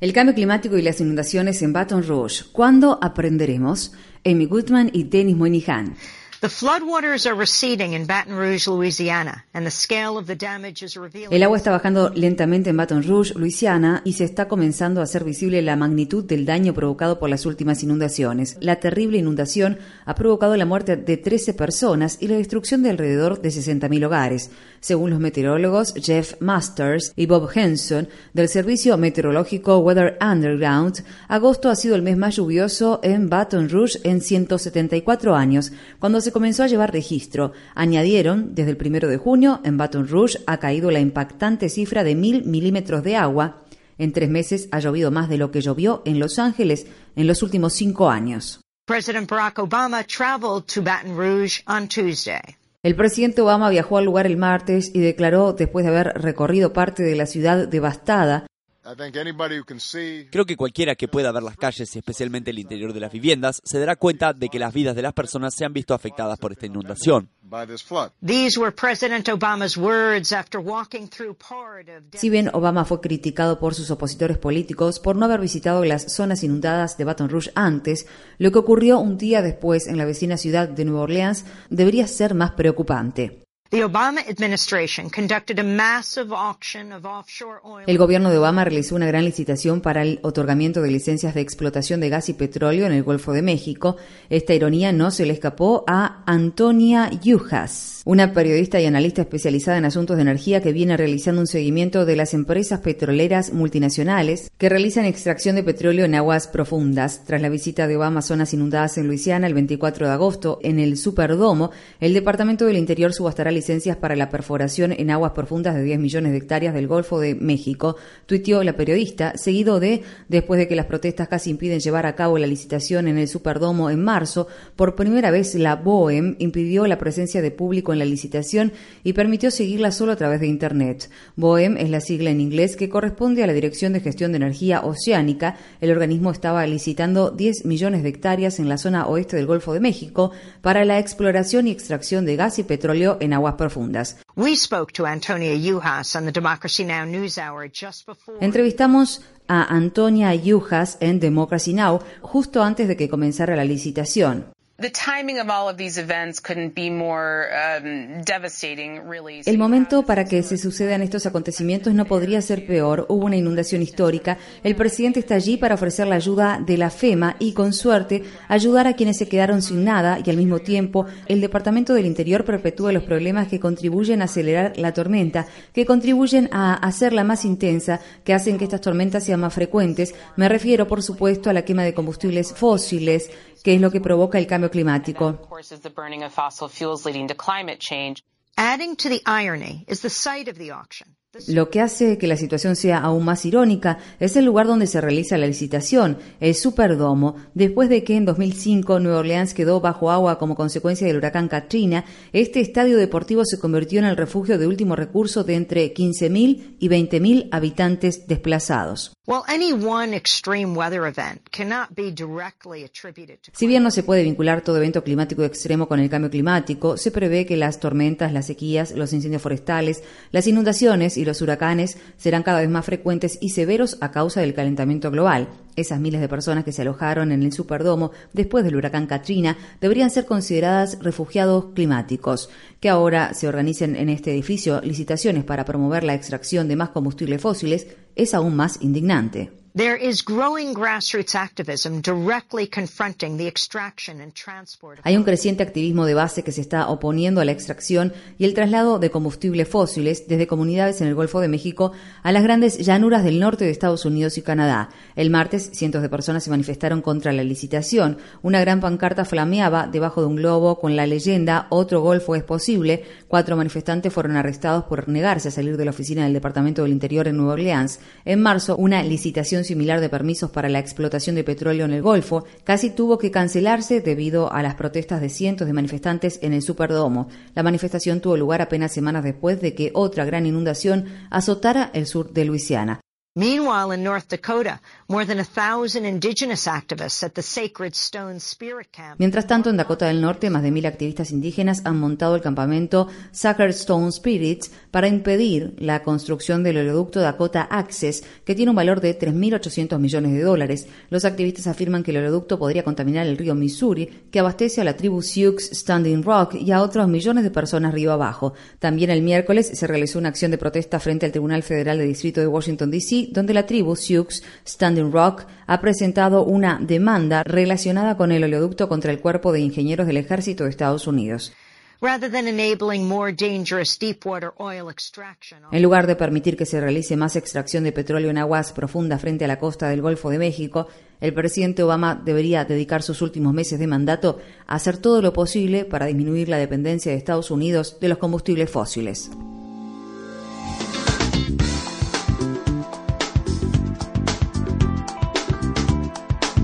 El cambio climático y las inundaciones en Baton Rouge. ¿Cuándo aprenderemos? Amy Goodman y Dennis Moynihan. El agua está bajando lentamente en Baton Rouge, Luisiana, y se está comenzando a hacer visible la magnitud del daño provocado por las últimas inundaciones. La terrible inundación ha provocado la muerte de 13 personas y la destrucción de alrededor de 60.000 hogares. Según los meteorólogos Jeff Masters y Bob Henson del servicio meteorológico Weather Underground, agosto ha sido el mes más lluvioso en Baton Rouge en 174 años, cuando se comenzó a llevar registro. Añadieron, desde el primero de junio, en Baton Rouge ha caído la impactante cifra de mil milímetros de agua. En tres meses ha llovido más de lo que llovió en Los Ángeles en los últimos cinco años. President Barack Obama traveled to Baton Rouge on Tuesday. El presidente Obama viajó al lugar el martes y declaró, después de haber recorrido parte de la ciudad devastada, Creo que cualquiera que pueda ver las calles y especialmente el interior de las viviendas se dará cuenta de que las vidas de las personas se han visto afectadas por esta inundación. Si bien Obama fue criticado por sus opositores políticos por no haber visitado las zonas inundadas de Baton Rouge antes, lo que ocurrió un día después en la vecina ciudad de Nueva Orleans debería ser más preocupante. El gobierno de Obama realizó una gran licitación para el otorgamiento de licencias de explotación de gas y petróleo en el Golfo de México. Esta ironía no se le escapó a Antonia Yujas, una periodista y analista especializada en asuntos de energía que viene realizando un seguimiento de las empresas petroleras multinacionales que realizan extracción de petróleo en aguas profundas. Tras la visita de Obama a zonas inundadas en Luisiana el 24 de agosto en el Superdomo, el Departamento del Interior subastará licencias para la perforación en aguas profundas de 10 millones de hectáreas del Golfo de México, tuiteó la periodista, seguido de, después de que las protestas casi impiden llevar a cabo la licitación en el Superdomo en marzo, por primera vez la BOEM impidió la presencia de público en la licitación y permitió seguirla solo a través de Internet. BOEM es la sigla en inglés que corresponde a la Dirección de Gestión de Energía Oceánica. El organismo estaba licitando 10 millones de hectáreas en la zona oeste del Golfo de México para la exploración y extracción de gas y petróleo en aguas profundas. Entrevistamos a Antonia Yujas en Democracy Now justo antes de que comenzara la licitación. El momento para que se sucedan estos acontecimientos no podría ser peor. Hubo una inundación histórica. El presidente está allí para ofrecer la ayuda de la FEMA y, con suerte, ayudar a quienes se quedaron sin nada y, al mismo tiempo, el Departamento del Interior perpetúa los problemas que contribuyen a acelerar la tormenta, que contribuyen a hacerla más intensa, que hacen que estas tormentas sean más frecuentes. Me refiero, por supuesto, a la quema de combustibles fósiles, que es lo que provoca el cambio climático. Adding to the irony is the site of the auction. Lo que hace que la situación sea aún más irónica es el lugar donde se realiza la licitación, el Superdomo. Después de que en 2005 Nueva Orleans quedó bajo agua como consecuencia del huracán Katrina, este estadio deportivo se convirtió en el refugio de último recurso de entre 15.000 y 20.000 habitantes desplazados. Si bien no se puede vincular todo evento climático extremo con el cambio climático, se prevé que las tormentas, las sequías, los incendios forestales, las inundaciones y los huracanes serán cada vez más frecuentes y severos a causa del calentamiento global. Esas miles de personas que se alojaron en el Superdomo después del huracán Katrina deberían ser consideradas refugiados climáticos. Que ahora se organicen en este edificio licitaciones para promover la extracción de más combustibles fósiles es aún más indignante. Hay un creciente activismo de base que se está oponiendo a la extracción y el traslado de combustibles fósiles desde comunidades en el Golfo de México a las grandes llanuras del norte de Estados Unidos y Canadá. El martes, cientos de personas se manifestaron contra la licitación. Una gran pancarta flameaba debajo de un globo con la leyenda Otro Golfo es posible. Cuatro manifestantes fueron arrestados por negarse a salir de la oficina del Departamento del Interior en Nueva Orleans. En marzo, una licitación similar de permisos para la explotación de petróleo en el Golfo casi tuvo que cancelarse debido a las protestas de cientos de manifestantes en el Superdomo. La manifestación tuvo lugar apenas semanas después de que otra gran inundación azotara el sur de Luisiana. Meanwhile, in North Dakota, more than a thousand indigenous activists at the Sacred Stone Spirit Camp. Mientras tanto, en Dakota del Norte, más de mil activistas indígenas han montado el campamento Sacred Stone Spirits para impedir la construcción del oleoducto Dakota Access, que tiene un valor de 3.800 millones de dólares. Los activistas afirman que el oleoducto podría contaminar el río Missouri, que abastece a la tribu Sioux Standing Rock y a otros millones de personas río abajo. También el miércoles se realizó una acción de protesta frente al Tribunal Federal de Distrito de Washington, D.C donde la tribu Sioux Standing Rock ha presentado una demanda relacionada con el oleoducto contra el cuerpo de ingenieros del ejército de Estados Unidos. En lugar de permitir que se realice más extracción de petróleo en aguas profundas frente a la costa del Golfo de México, el presidente Obama debería dedicar sus últimos meses de mandato a hacer todo lo posible para disminuir la dependencia de Estados Unidos de los combustibles fósiles.